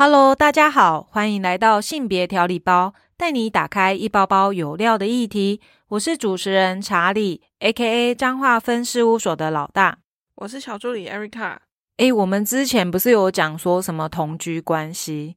Hello，大家好，欢迎来到性别调理包，带你打开一包包有料的议题。我是主持人查理，A.K.A. 彰化分事务所的老大。我是小助理 Erica。诶，我们之前不是有讲说什么同居关系，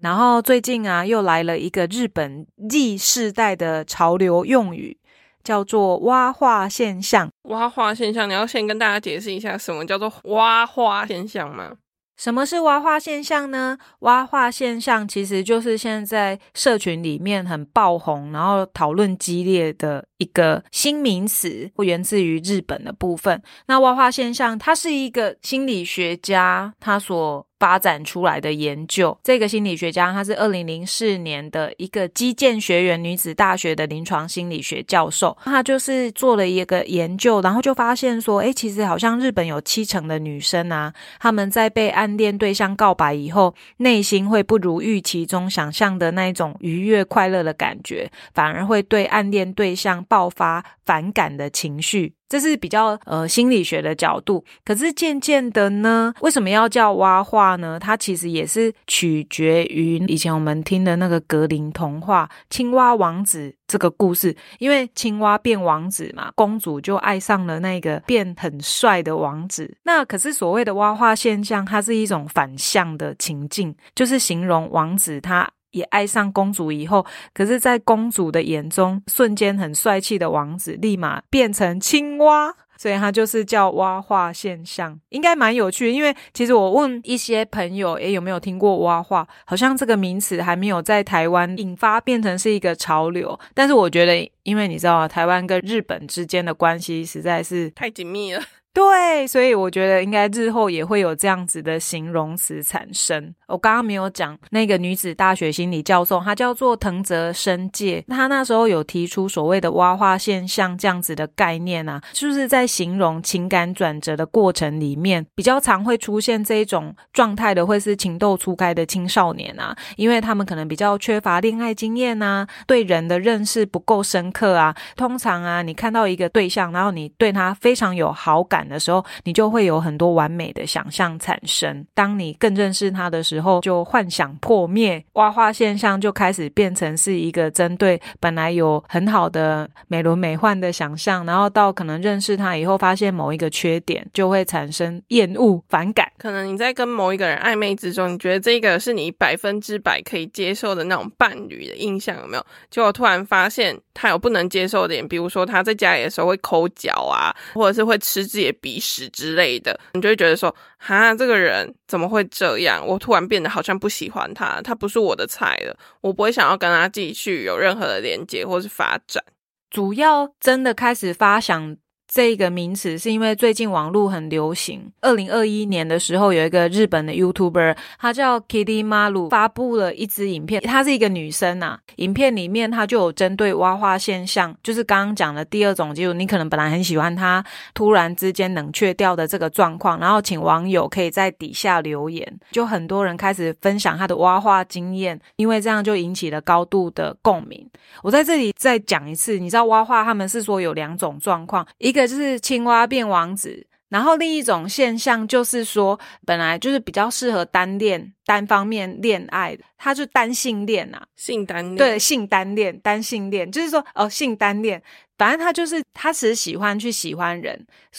然后最近啊又来了一个日本 Z 世代的潮流用语，叫做“蛙化现象”。蛙化现象，你要先跟大家解释一下什么叫做蛙化现象吗？什么是挖化现象呢？挖化现象其实就是现在社群里面很爆红，然后讨论激烈的一个新名词，源自于日本的部分。那挖化现象，它是一个心理学家他所。发展出来的研究，这个心理学家他是二零零四年的一个基建学园女子大学的临床心理学教授，他就是做了一个研究，然后就发现说，哎，其实好像日本有七成的女生啊，他们在被暗恋对象告白以后，内心会不如预期中想象的那一种愉悦快乐的感觉，反而会对暗恋对象爆发反感的情绪。这是比较呃心理学的角度，可是渐渐的呢，为什么要叫蛙化呢？它其实也是取决于以前我们听的那个格林童话《青蛙王子》这个故事，因为青蛙变王子嘛，公主就爱上了那个变很帅的王子。那可是所谓的蛙化现象，它是一种反向的情境，就是形容王子他。也爱上公主以后，可是，在公主的眼中，瞬间很帅气的王子立马变成青蛙，所以它就是叫蛙化现象，应该蛮有趣。因为其实我问一些朋友，诶，有没有听过蛙化？好像这个名词还没有在台湾引发变成是一个潮流。但是我觉得，因为你知道，台湾跟日本之间的关系实在是太紧密了。对，所以我觉得应该日后也会有这样子的形容词产生。我刚刚没有讲那个女子大学心理教授，她叫做藤泽生介，她那时候有提出所谓的挖化现象这样子的概念啊，就是在形容情感转折的过程里面，比较常会出现这种状态的，会是情窦初开的青少年啊，因为他们可能比较缺乏恋爱经验啊，对人的认识不够深刻啊。通常啊，你看到一个对象，然后你对他非常有好感。的时候，你就会有很多完美的想象产生。当你更认识他的时候，就幻想破灭，挖化现象就开始变成是一个针对本来有很好的美轮美奂的想象，然后到可能认识他以后，发现某一个缺点，就会产生厌恶、反感。可能你在跟某一个人暧昧之中，你觉得这个是你百分之百可以接受的那种伴侣的印象，有没有？结果突然发现他有不能接受的点，比如说他在家里的时候会抠脚啊，或者是会吃自己。鼻屎之类的，你就会觉得说，哈，这个人怎么会这样？我突然变得好像不喜欢他，他不是我的菜了，我不会想要跟他继续有任何的连接或是发展。主要真的开始发想。这个名词是因为最近网络很流行。二零二一年的时候，有一个日本的 YouTuber，他叫 Kitty Maru，发布了一支影片。她是一个女生呐，影片里面她就有针对挖化现象，就是刚刚讲的第二种，就是你可能本来很喜欢他，突然之间冷却掉的这个状况。然后请网友可以在底下留言，就很多人开始分享他的挖化经验，因为这样就引起了高度的共鸣。我在这里再讲一次，你知道挖化他们是说有两种状况，一个。就是青蛙变王子，然后另一种现象就是说，本来就是比较适合单恋、单方面恋爱的，他就单性恋啊，性单恋，对，性单恋、单性恋，就是说哦，性单恋，反正他就是他只是喜欢去喜欢人，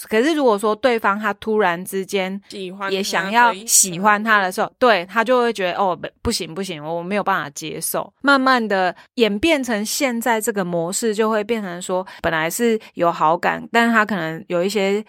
可是如果说对方他突然之间喜欢也想要喜欢他的时候，对他就会觉得哦不不行不行，我没有办法接受。慢慢的演变成现在这个模式，就会变成说本来是有好感，但是他可能有一些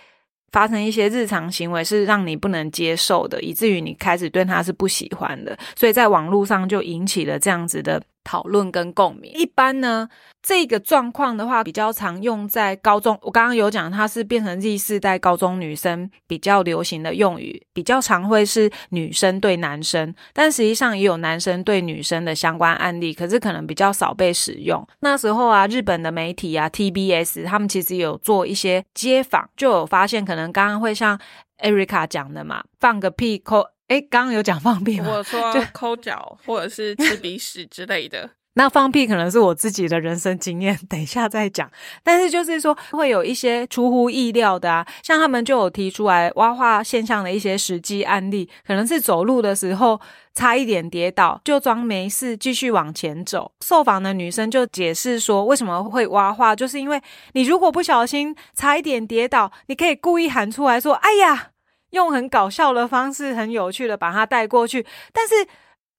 发生一些日常行为是让你不能接受的，以至于你开始对他是不喜欢的，所以在网络上就引起了这样子的。讨论跟共鸣，一般呢，这个状况的话比较常用在高中。我刚刚有讲，它是变成 Z 世代高中女生比较流行的用语，比较常会是女生对男生，但实际上也有男生对女生的相关案例，可是可能比较少被使用。那时候啊，日本的媒体啊，TBS 他们其实有做一些街访，就有发现，可能刚刚会像 Erica 讲的嘛，放个屁扣。哎，刚刚有讲放屁吗？我说抠脚或者是吃鼻屎之类的。那放屁可能是我自己的人生经验，等一下再讲。但是就是说会有一些出乎意料的啊，像他们就有提出来挖化现象的一些实际案例，可能是走路的时候差一点跌倒，就装没事继续往前走。受访的女生就解释说，为什么会挖化，就是因为你如果不小心差一点跌倒，你可以故意喊出来说：“哎呀！”用很搞笑的方式，很有趣的把他带过去，但是。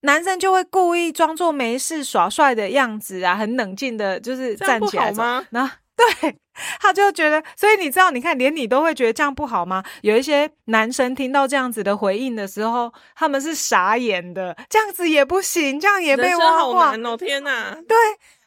男生就会故意装作没事耍帅的样子啊，很冷静的，就是站起来吗？那对，他就觉得，所以你知道，你看，连你都会觉得这样不好吗？有一些男生听到这样子的回应的时候，他们是傻眼的，这样子也不行，这样也被挖化哦！天哪，对，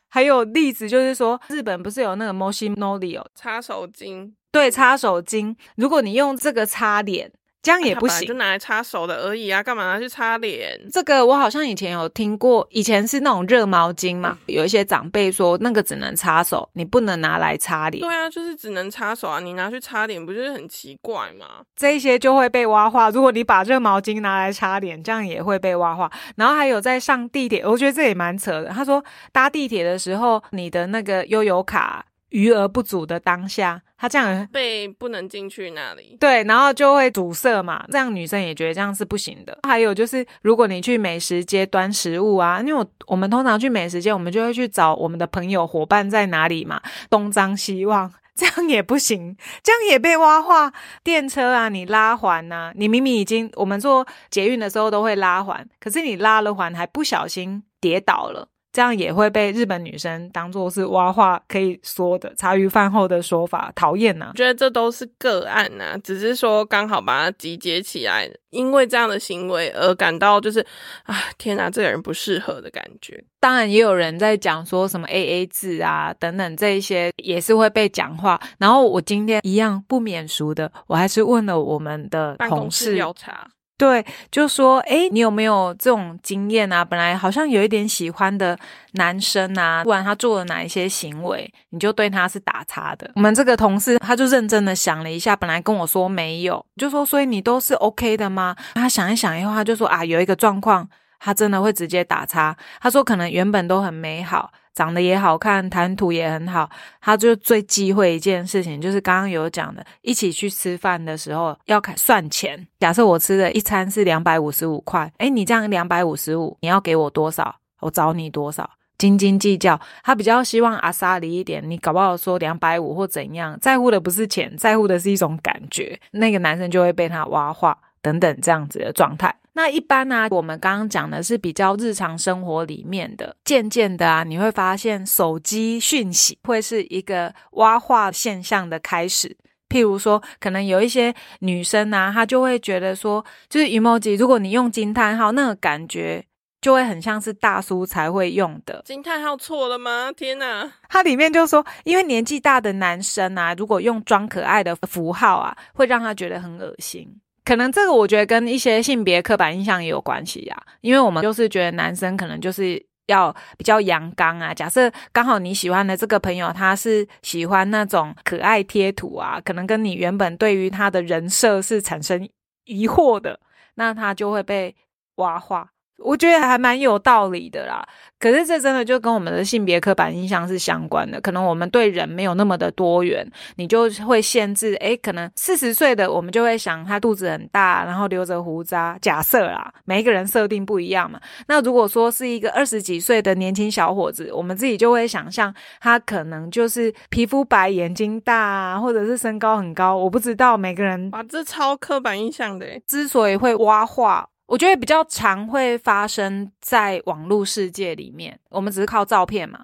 还有例子就是说，日本不是有那个 m o s h i n o l i 哦，擦手巾，对，擦手巾，如果你用这个擦脸。这样也不行，就拿来擦手的而已啊，干嘛拿去擦脸？这个我好像以前有听过，以前是那种热毛巾嘛，有一些长辈说那个只能擦手，你不能拿来擦脸。对啊，就是只能擦手啊，你拿去擦脸不就是很奇怪吗？这些就会被挖化。如果你把热毛巾拿来擦脸，这样也会被挖化。然后还有在上地铁，我觉得这也蛮扯的。他说搭地铁的时候，你的那个悠游卡。余额不足的当下，他这样被不能进去那里，对，然后就会堵塞嘛。这样女生也觉得这样是不行的。还有就是，如果你去美食街端食物啊，因为我我们通常去美食街，我们就会去找我们的朋友伙伴在哪里嘛，东张西望，这样也不行，这样也被挖化。电车啊，你拉环呐，你明明已经我们坐捷运的时候都会拉环，可是你拉了环还不小心跌倒了。这样也会被日本女生当做是挖话可以说的茶余饭后的说法，讨厌呐！觉得这都是个案呐，只是说刚好把它集结起来，因为这样的行为而感到就是啊，天哪，这个人不适合的感觉。当然，也有人在讲说什么 A A 制啊等等这一些也是会被讲话。然后我今天一样不免俗的，我还是问了我们的同事调查。对，就说，哎，你有没有这种经验啊？本来好像有一点喜欢的男生啊，不管他做了哪一些行为，你就对他是打叉的。我们这个同事他就认真的想了一下，本来跟我说没有，就说，所以你都是 OK 的吗？他想一想以后，他就说啊，有一个状况，他真的会直接打叉。他说，可能原本都很美好。长得也好看，谈吐也很好，他就最忌讳一件事情，就是刚刚有讲的，一起去吃饭的时候要看算钱。假设我吃的一餐是两百五十五块，哎，你这样两百五十五，你要给我多少？我找你多少？斤斤计较。他比较希望阿萨里一点，你搞不好说两百五或怎样，在乎的不是钱，在乎的是一种感觉。那个男生就会被他挖化等等这样子的状态。那一般呢，我们刚刚讲的是比较日常生活里面的，渐渐的啊，你会发现手机讯息会是一个挖化现象的开始。譬如说，可能有一些女生啊，她就会觉得说，就是 emoji，如果你用惊叹号，那个感觉就会很像是大叔才会用的。惊叹号错了吗？天哪！它里面就说，因为年纪大的男生啊，如果用装可爱的符号啊，会让他觉得很恶心。可能这个我觉得跟一些性别刻板印象也有关系呀，因为我们就是觉得男生可能就是要比较阳刚啊。假设刚好你喜欢的这个朋友他是喜欢那种可爱贴图啊，可能跟你原本对于他的人设是产生疑惑的，那他就会被挖化。我觉得还蛮有道理的啦，可是这真的就跟我们的性别刻板印象是相关的。可能我们对人没有那么的多元，你就会限制。诶，可能四十岁的我们就会想他肚子很大，然后留着胡渣。假设啦，每一个人设定不一样嘛。那如果说是一个二十几岁的年轻小伙子，我们自己就会想象他可能就是皮肤白、眼睛大，啊，或者是身高很高。我不知道每个人，哇，这超刻板印象的。之所以会挖化。我觉得比较常会发生在网络世界里面，我们只是靠照片嘛，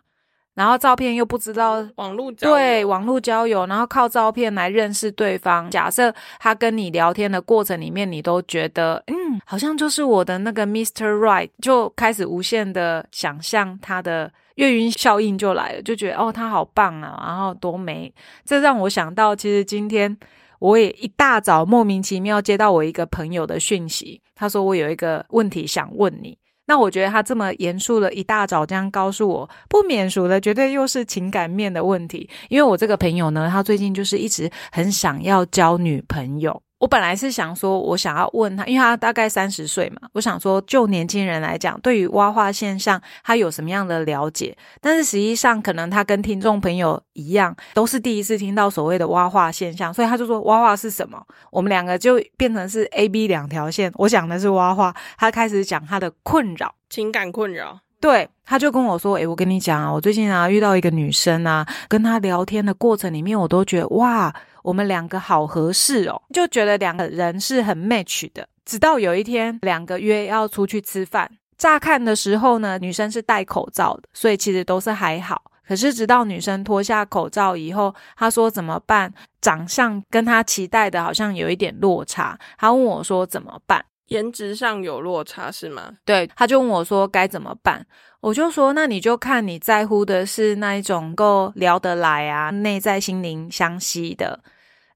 然后照片又不知道网络对网络交友，然后靠照片来认识对方。假设他跟你聊天的过程里面，你都觉得嗯，好像就是我的那个 Mr. Right，就开始无限的想象他的月晕效应就来了，就觉得哦，他好棒啊，然后多美。这让我想到，其实今天。我也一大早莫名其妙接到我一个朋友的讯息，他说我有一个问题想问你。那我觉得他这么严肃的一大早这样告诉我，不免俗的绝对又是情感面的问题。因为我这个朋友呢，他最近就是一直很想要交女朋友。我本来是想说，我想要问他，因为他大概三十岁嘛，我想说，就年轻人来讲，对于蛙化现象，他有什么样的了解？但是实际上，可能他跟听众朋友一样，都是第一次听到所谓的蛙化现象，所以他就说蛙化是什么？我们两个就变成是 A、B 两条线。我讲的是蛙化，他开始讲他的困扰，情感困扰。对，他就跟我说：“诶，我跟你讲啊，我最近啊遇到一个女生啊，跟她聊天的过程里面，我都觉得哇。”我们两个好合适哦，就觉得两个人是很 match 的。直到有一天，两个约要出去吃饭，乍看的时候呢，女生是戴口罩的，所以其实都是还好。可是直到女生脱下口罩以后，她说怎么办？长相跟她期待的好像有一点落差。她问我说怎么办？颜值上有落差是吗？对，他就问我说该怎么办？我就说那你就看你在乎的是那一种够聊得来啊，内在心灵相吸的。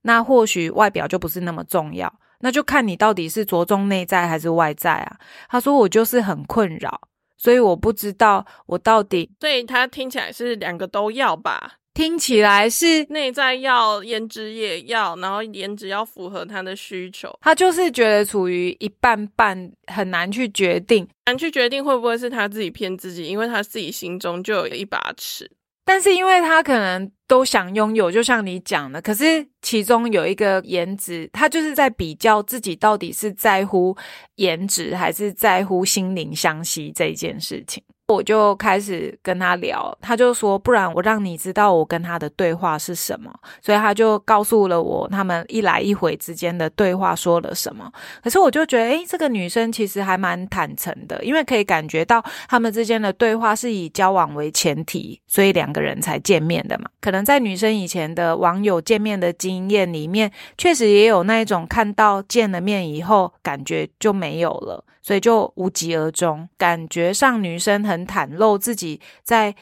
那或许外表就不是那么重要，那就看你到底是着重内在还是外在啊。他说我就是很困扰，所以我不知道我到底。所以他听起来是两个都要吧？听起来是内在要，颜值也要，然后颜值要符合他的需求。他就是觉得处于一半半，很难去决定，难去决定会不会是他自己骗自己，因为他自己心中就有一把尺。但是因为他可能都想拥有，就像你讲的，可是其中有一个颜值，他就是在比较自己到底是在乎颜值还是在乎心灵相惜这一件事情。我就开始跟他聊，他就说：“不然我让你知道我跟他的对话是什么。”所以他就告诉了我他们一来一回之间的对话说了什么。可是我就觉得，诶，这个女生其实还蛮坦诚的，因为可以感觉到他们之间的对话是以交往为前提，所以两个人才见面的嘛。可能在女生以前的网友见面的经验里面，确实也有那一种看到见了面以后感觉就没有了。所以就无疾而终，感觉上女生很袒露自己在，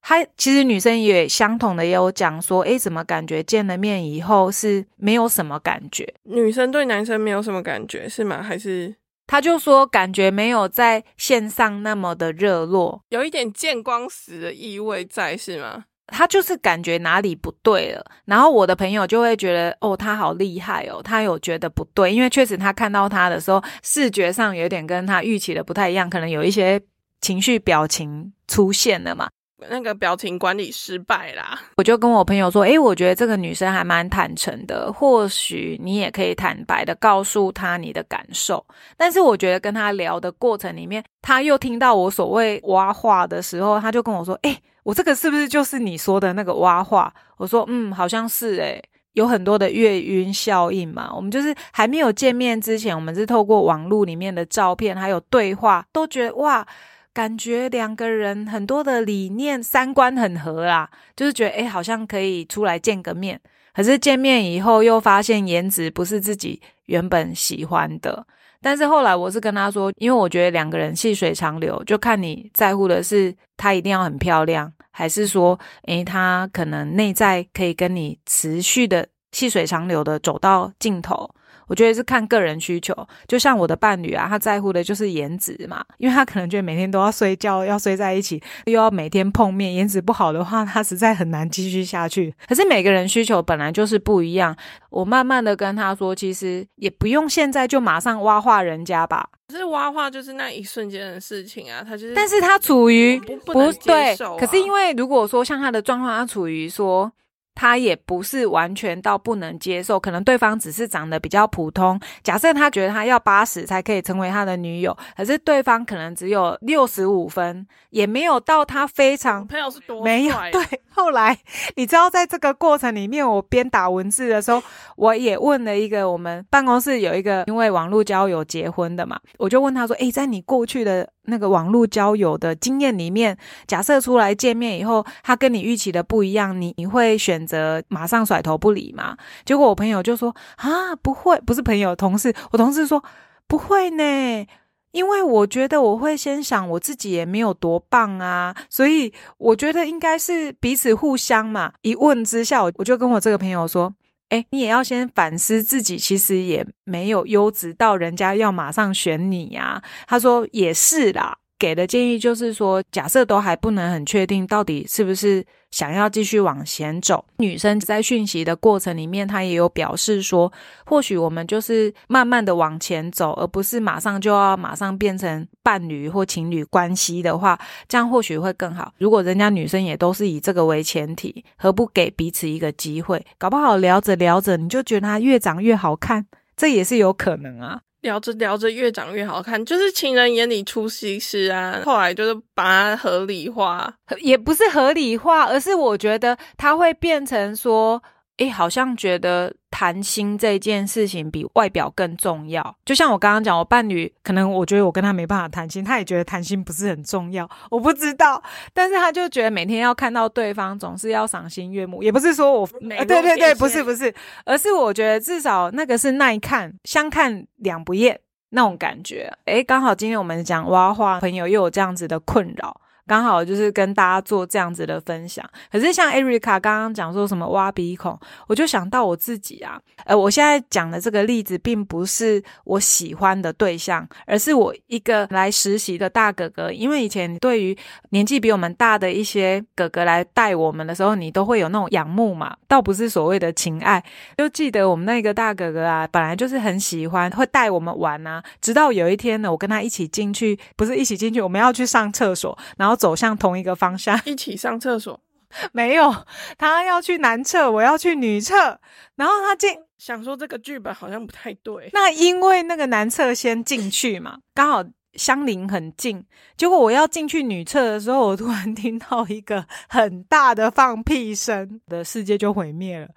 她其实女生也相同的也有讲说，诶，怎么感觉见了面以后是没有什么感觉？女生对男生没有什么感觉是吗？还是他就说感觉没有在线上那么的热络，有一点见光死的意味在是吗？他就是感觉哪里不对了，然后我的朋友就会觉得哦，他好厉害哦，他有觉得不对，因为确实他看到他的时候，视觉上有点跟他预期的不太一样，可能有一些情绪表情出现了嘛，那个表情管理失败啦。我就跟我朋友说，诶，我觉得这个女生还蛮坦诚的，或许你也可以坦白的告诉她你的感受。但是我觉得跟他聊的过程里面，他又听到我所谓挖话的时候，他就跟我说，诶。我这个是不是就是你说的那个挖话？我说，嗯，好像是诶，有很多的月晕效应嘛。我们就是还没有见面之前，我们是透过网络里面的照片还有对话，都觉得哇，感觉两个人很多的理念、三观很合啦，就是觉得诶，好像可以出来见个面。可是见面以后，又发现颜值不是自己原本喜欢的。但是后来我是跟他说，因为我觉得两个人细水长流，就看你在乎的是她一定要很漂亮，还是说，诶，她可能内在可以跟你持续的细水长流的走到尽头。我觉得是看个人需求，就像我的伴侣啊，他在乎的就是颜值嘛，因为他可能觉得每天都要睡觉，要睡在一起，又要每天碰面，颜值不好的话，他实在很难继续下去。可是每个人需求本来就是不一样，我慢慢的跟他说，其实也不用现在就马上挖化人家吧。可是挖化就是那一瞬间的事情啊，他就是，但是他处于不对，可是因为如果说像他的状况，他处于说。他也不是完全到不能接受，可能对方只是长得比较普通。假设他觉得他要八十才可以成为他的女友，可是对方可能只有六十五分，也没有到他非常朋友是多没有对。后来你知道，在这个过程里面，我边打文字的时候，我也问了一个我们办公室有一个因为网络交友结婚的嘛，我就问他说：“诶，在你过去的。”那个网络交友的经验里面，假设出来见面以后，他跟你预期的不一样，你你会选择马上甩头不理吗？结果我朋友就说啊，不会，不是朋友，同事，我同事说不会呢，因为我觉得我会先想我自己也没有多棒啊，所以我觉得应该是彼此互相嘛。一问之下，我就跟我这个朋友说。哎，你也要先反思自己，其实也没有优质到人家要马上选你呀。他说也是啦，给的建议就是说，假设都还不能很确定到底是不是想要继续往前走，女生在讯息的过程里面，她也有表示说，或许我们就是慢慢的往前走，而不是马上就要马上变成伴侣或情侣关系的话，这样或许会更好。如果人家女生也都是以这个为前提，何不给彼此一个机会？搞不好聊着聊着，你就觉得他越长越好看，这也是有可能啊。聊着聊着越长越好看，就是情人眼里出西施啊。后来就是把它合理化，也不是合理化，而是我觉得它会变成说。诶，好像觉得谈心这件事情比外表更重要。就像我刚刚讲，我伴侣可能我觉得我跟他没办法谈心，他也觉得谈心不是很重要。我不知道，但是他就觉得每天要看到对方，总是要赏心悦目。也不是说我，对对对，不是不是，而是我觉得至少那个是耐看，相看两不厌那种感觉。诶，刚好今天我们讲挖花朋友又有这样子的困扰。刚好就是跟大家做这样子的分享，可是像艾瑞卡刚刚讲说什么挖鼻孔，我就想到我自己啊，呃，我现在讲的这个例子并不是我喜欢的对象，而是我一个来实习的大哥哥。因为以前对于年纪比我们大的一些哥哥来带我们的时候，你都会有那种仰慕嘛，倒不是所谓的情爱。就记得我们那个大哥哥啊，本来就是很喜欢会带我们玩啊，直到有一天呢，我跟他一起进去，不是一起进去，我们要去上厕所，然后。走向同一个方向，一起上厕所。没有，他要去男厕，我要去女厕。然后他进，想说这个剧本好像不太对。那因为那个男厕先进去嘛，刚好相邻很近。结果我要进去女厕的时候，我突然听到一个很大的放屁声，的世界就毁灭了。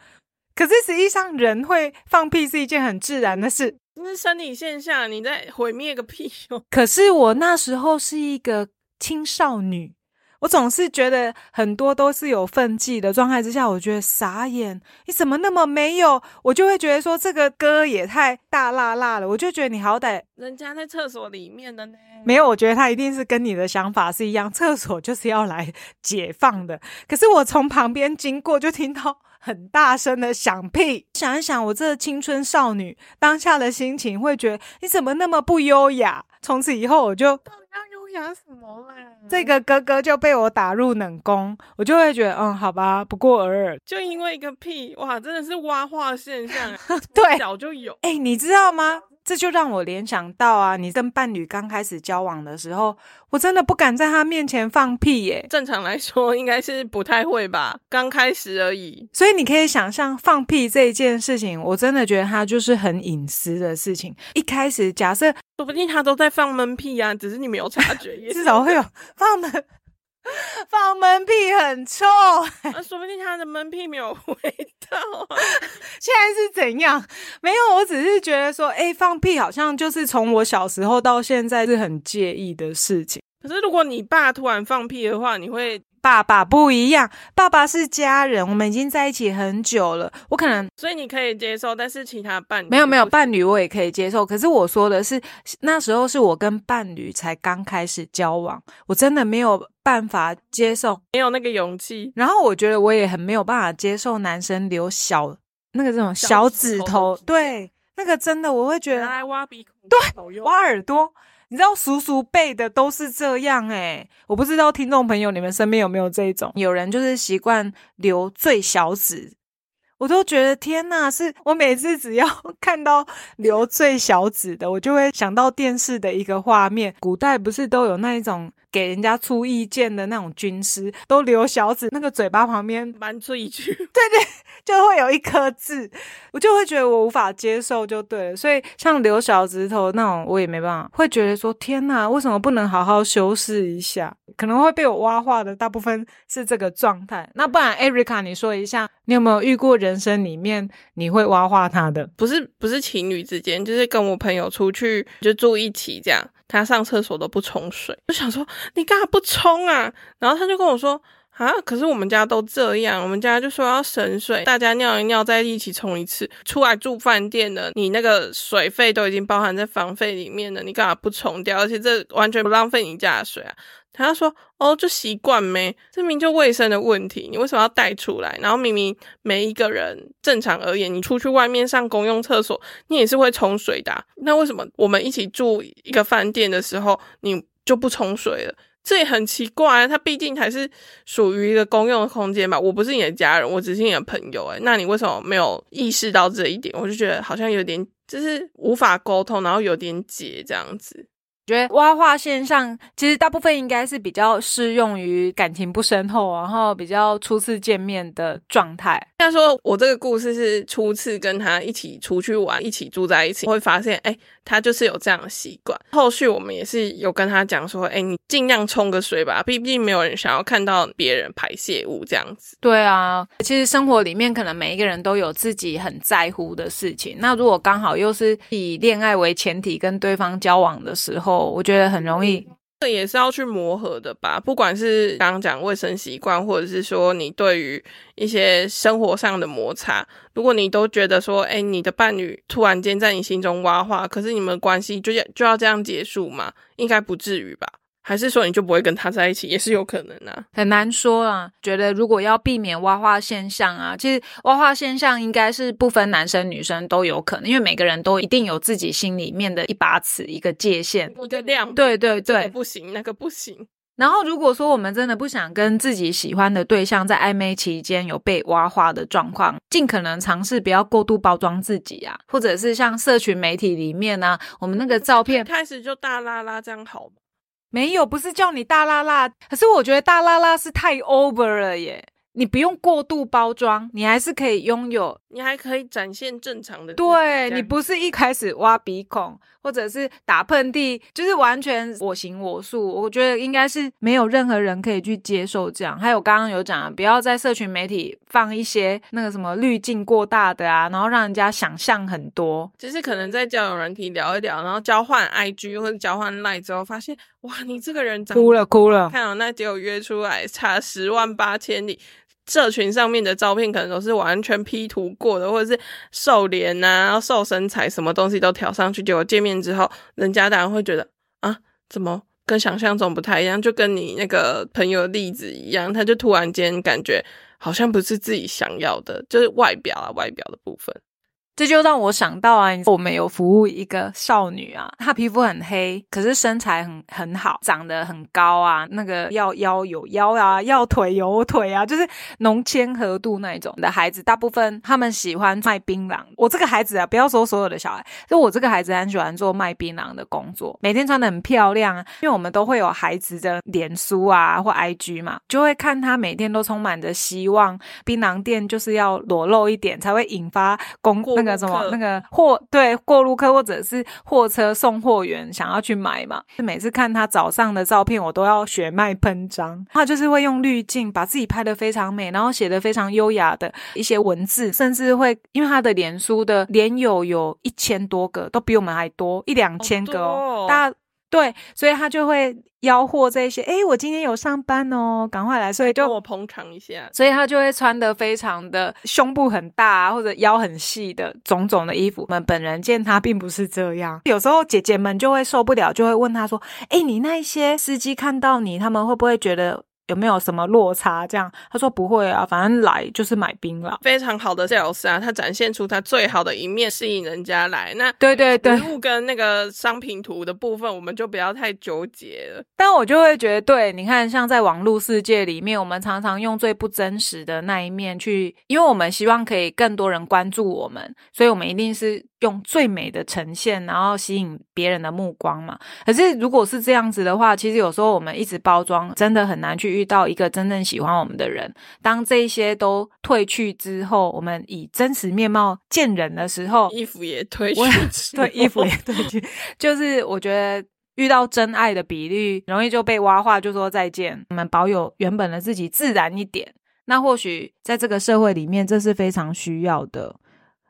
可是实际上，人会放屁是一件很自然的事，那是生理现象。你在毁灭个屁哦！可是我那时候是一个。青少女，我总是觉得很多都是有分际的状态之下，我觉得傻眼。你怎么那么没有？我就会觉得说这个歌也太大辣辣了。我就觉得你好歹人家在厕所里面的呢，没有。我觉得他一定是跟你的想法是一样，厕所就是要来解放的。可是我从旁边经过，就听到很大声的响屁。想一想，我这青春少女当下的心情，会觉得你怎么那么不优雅？从此以后，我就。讲什么啦？这个哥哥就被我打入冷宫，我就会觉得，嗯，好吧，不过尔尔，就因为一个屁，哇，真的是挖化现象，对，早就有。哎，你知道吗？这就让我联想到啊，你跟伴侣刚开始交往的时候，我真的不敢在他面前放屁耶。正常来说，应该是不太会吧，刚开始而已。所以你可以想象，放屁这一件事情，我真的觉得它就是很隐私的事情。一开始假设，说不定他都在放闷屁啊，只是你没有察觉，至少会有 放闷。放闷屁很臭，那说不定他的闷屁没有味道。现在是怎样？没有，我只是觉得说，哎，放屁好像就是从我小时候到现在是很介意的事情。可是如果你爸突然放屁的话，你会？爸爸不一样，爸爸是家人，我们已经在一起很久了。我可能，所以你可以接受，但是其他伴侣没有没有伴侣，我也可以接受。可是我说的是，那时候是我跟伴侣才刚开始交往，我真的没有办法接受，没有那个勇气。然后我觉得我也很没有办法接受男生留小那个这种小指头，对，那个真的我会觉得来挖鼻孔，对，挖耳朵。你知道叔叔辈的都是这样诶我不知道听众朋友你们身边有没有这种，有人就是习惯留最小指，我都觉得天呐，是我每次只要看到留最小指的，我就会想到电视的一个画面，古代不是都有那一种。给人家出意见的那种军师都留小指，那个嘴巴旁边满出一句，对对，就会有一颗痣，我就会觉得我无法接受，就对了。所以像留小指头那种，我也没办法，会觉得说天哪，为什么不能好好修饰一下？可能会被我挖化的大部分是这个状态。那不然，Erica，你说一下，你有没有遇过人生里面你会挖化他的？不是不是情侣之间，就是跟我朋友出去就住一起这样。他上厕所都不冲水，就想说你干嘛不冲啊？然后他就跟我说啊，可是我们家都这样，我们家就说要省水，大家尿一尿再一起冲一次。出来住饭店的，你那个水费都已经包含在房费里面了，你干嘛不冲掉？而且这完全不浪费你家的水啊。他说：“哦，就习惯没，这明就卫生的问题，你为什么要带出来？然后明明每一个人正常而言，你出去外面上公用厕所，你也是会冲水的。那为什么我们一起住一个饭店的时候，你就不冲水了。这也很奇怪，它毕竟还是属于一个公用的空间吧。我不是你的家人，我只是你的朋友，诶那你为什么没有意识到这一点？我就觉得好像有点，就是无法沟通，然后有点解这样子。觉得挖化线上其实大部分应该是比较适用于感情不深厚，然后比较初次见面的状态。像说我这个故事是初次跟他一起出去玩，一起住在一起，会发现哎，他就是有这样的习惯。后续我们也是有跟他讲说，哎，你尽量冲个水吧，毕竟没有人想要看到别人排泄物这样子。对啊，其实生活里面可能每一个人都有自己很在乎的事情。那如果刚好又是以恋爱为前提跟对方交往的时候，我觉得很容易，这也是要去磨合的吧。不管是刚刚讲卫生习惯，或者是说你对于一些生活上的摩擦，如果你都觉得说，哎，你的伴侣突然间在你心中挖话，可是你们关系就要就要这样结束嘛？应该不至于吧。还是说你就不会跟他在一起，也是有可能啊，很难说啊。觉得如果要避免挖化现象啊，其实挖化现象应该是不分男生女生都有可能，因为每个人都一定有自己心里面的一把尺，一个界限，一个量。对对对，不行，那个不行。然后如果说我们真的不想跟自己喜欢的对象在暧昧期间有被挖化的状况，尽可能尝试不要过度包装自己啊，或者是像社群媒体里面呢，我们那个照片开始就大拉拉这样好吗？没有，不是叫你大辣辣，可是我觉得大辣辣是太 over 了耶。你不用过度包装，你还是可以拥有，你还可以展现正常的。对你不是一开始挖鼻孔或者是打喷嚏，就是完全我行我素。我觉得应该是没有任何人可以去接受这样。还有刚刚有讲，不要在社群媒体放一些那个什么滤镜过大的啊，然后让人家想象很多。就是可能在交友软体聊一聊，然后交换 IG 或者交换 Line 之后，发现哇，你这个人长哭了哭了，看到那结果约出来差十万八千里。社群上面的照片可能都是完全 P 图过的，或者是瘦脸呐，然后瘦身材，什么东西都调上去。结果见面之后，人家当然会觉得啊，怎么跟想象中不太一样？就跟你那个朋友例子一样，他就突然间感觉好像不是自己想要的，就是外表啊，外表的部分。这就让我想到啊，我们有服务一个少女啊，她皮肤很黑，可是身材很很好，长得很高啊，那个要腰有腰啊，要腿有腿啊，就是浓纤合度那一种的孩子，大部分他们喜欢卖槟榔。我这个孩子啊，不要说所有的小孩，就我这个孩子很喜欢做卖槟榔的工作，每天穿的很漂亮啊，因为我们都会有孩子的脸书啊或 IG 嘛，就会看他每天都充满着希望，槟榔店就是要裸露一点才会引发公那。那什么，那个货对过路客或者是货车送货员想要去买嘛？就每次看他早上的照片，我都要血脉喷张。他就是会用滤镜把自己拍的非常美，然后写的非常优雅的一些文字，甚至会因为他的脸书的脸友有一千多个，都比我们还多一两千个哦，大。对，所以他就会吆喝这些，哎，我今天有上班哦，赶快来，所以就我捧场一下，所以他就会穿的非常的胸部很大或者腰很细的种种的衣服。我们本人见他并不是这样，有时候姐姐们就会受不了，就会问他说，哎，你那些司机看到你，他们会不会觉得？有没有什么落差？这样他说不会啊，反正来就是买槟榔，非常好的 sales 啊，他展现出他最好的一面，吸引人家来。那对对对，物跟那个商品图的部分，我们就不要太纠结了。但我就会觉得，对，你看，像在网络世界里面，我们常常用最不真实的那一面去，因为我们希望可以更多人关注我们，所以我们一定是。用最美的呈现，然后吸引别人的目光嘛。可是如果是这样子的话，其实有时候我们一直包装，真的很难去遇到一个真正喜欢我们的人。当这些都褪去之后，我们以真实面貌见人的时候，衣服也褪去，对，衣服也褪去。就是我觉得遇到真爱的比率容易就被挖化，就说再见。我们保有原本的自己，自然一点。那或许在这个社会里面，这是非常需要的。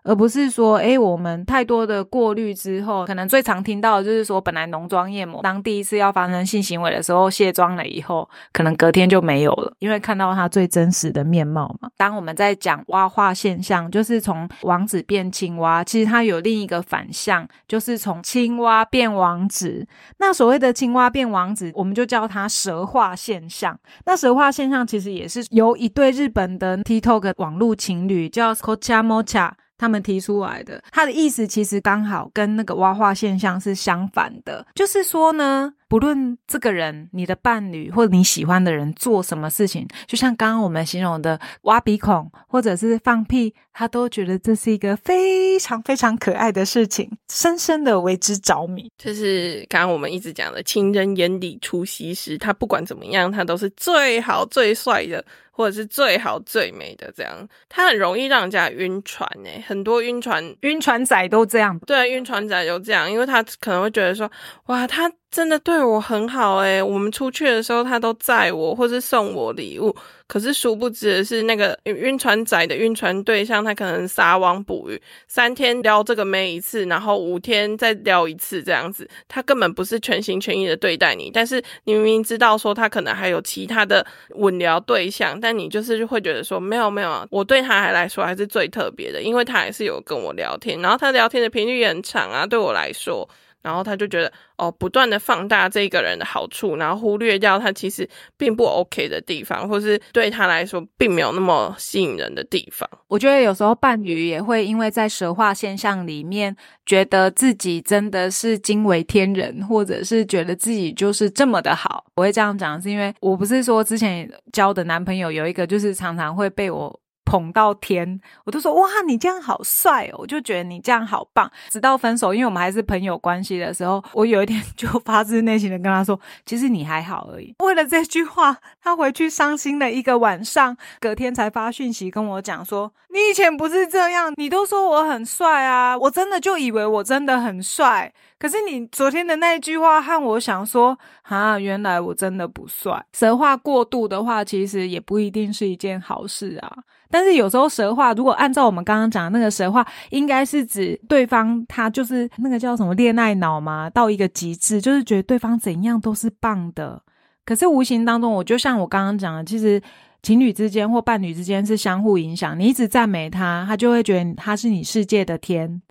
而不是说，哎，我们太多的过滤之后，可能最常听到的就是说，本来浓妆艳抹，当第一次要发生性行为的时候，卸妆了以后，可能隔天就没有了，因为看到他最真实的面貌嘛。当我们在讲蛙化现象，就是从王子变青蛙，其实它有另一个反向，就是从青蛙变王子。那所谓的青蛙变王子，我们就叫它蛇化现象。那蛇化现象其实也是由一对日本的 TikTok 网络情侣叫 Kocha Mocha。他们提出来的，他的意思其实刚好跟那个挖化现象是相反的，就是说呢，不论这个人、你的伴侣或者你喜欢的人做什么事情，就像刚刚我们形容的挖鼻孔或者是放屁，他都觉得这是一个非常非常可爱的事情，深深的为之着迷。就是刚刚我们一直讲的，情人眼里出西施，他不管怎么样，他都是最好最帅的。或者是最好最美的这样，它很容易让人家晕船诶，很多晕船晕船仔都这样。对，晕船仔都这样，因为他可能会觉得说，哇，他。真的对我很好诶，我们出去的时候他都载我，或是送我礼物。可是殊不知的是，那个晕船仔的晕船对象，他可能撒网捕鱼，三天撩这个妹一次，然后五天再撩一次这样子，他根本不是全心全意的对待你。但是你明明知道说他可能还有其他的稳聊对象，但你就是会觉得说没有没有，我对他还来说还是最特别的，因为他还是有跟我聊天，然后他聊天的频率也很长啊，对我来说。然后他就觉得哦，不断的放大这个人的好处，然后忽略掉他其实并不 OK 的地方，或是对他来说并没有那么吸引人的地方。我觉得有时候伴侣也会因为在蛇化现象里面，觉得自己真的是惊为天人，或者是觉得自己就是这么的好。我会这样讲，是因为我不是说之前交的男朋友有一个，就是常常会被我。捧到天，我都说哇，你这样好帅哦！我就觉得你这样好棒。直到分手，因为我们还是朋友关系的时候，我有一天就发自内心的跟他说，其实你还好而已。为了这句话，他回去伤心了一个晚上，隔天才发讯息跟我讲说，你以前不是这样，你都说我很帅啊，我真的就以为我真的很帅。可是你昨天的那一句话，和我想说啊，原来我真的不帅。神话过度的话，其实也不一定是一件好事啊。但是有时候蛇话，如果按照我们刚刚讲的那个蛇话，应该是指对方他就是那个叫什么恋爱脑嘛，到一个极致，就是觉得对方怎样都是棒的。可是无形当中，我就像我刚刚讲的，其实情侣之间或伴侣之间是相互影响。你一直赞美他，他就会觉得他是你世界的天。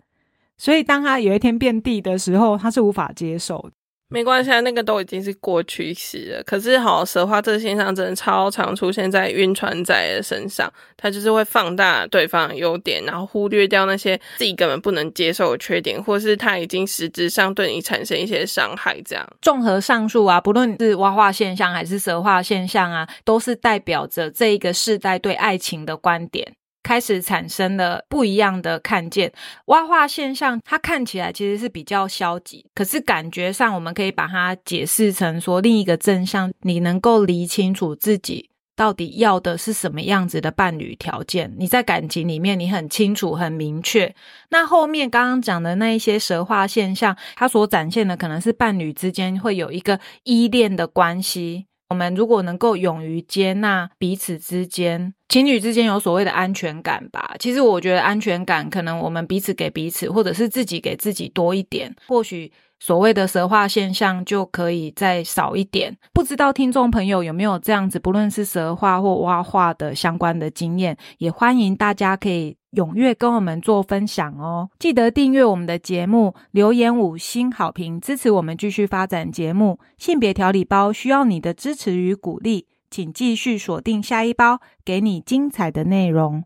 所以当他有一天变地的时候，他是无法接受的。没关系，那个都已经是过去式了。可是，好蛇化这个现象真的超常出现在晕船仔的身上，他就是会放大对方的优点，然后忽略掉那些自己根本不能接受的缺点，或是他已经实质上对你产生一些伤害。这样，综合上述啊，不论是蛙化现象还是蛇化现象啊，都是代表着这一个世代对爱情的观点。开始产生了不一样的看见，蛙化现象，它看起来其实是比较消极，可是感觉上我们可以把它解释成说另一个正向，你能够理清楚自己到底要的是什么样子的伴侣条件，你在感情里面你很清楚、很明确。那后面刚刚讲的那一些蛇化现象，它所展现的可能是伴侣之间会有一个依恋的关系。我们如果能够勇于接纳彼此之间，情侣之间有所谓的安全感吧。其实我觉得安全感可能我们彼此给彼此，或者是自己给自己多一点，或许所谓的蛇化现象就可以再少一点。不知道听众朋友有没有这样子，不论是蛇化或蛙化的相关的经验，也欢迎大家可以。踊跃跟我们做分享哦！记得订阅我们的节目，留言五星好评，支持我们继续发展节目。性别调理包需要你的支持与鼓励，请继续锁定下一包，给你精彩的内容。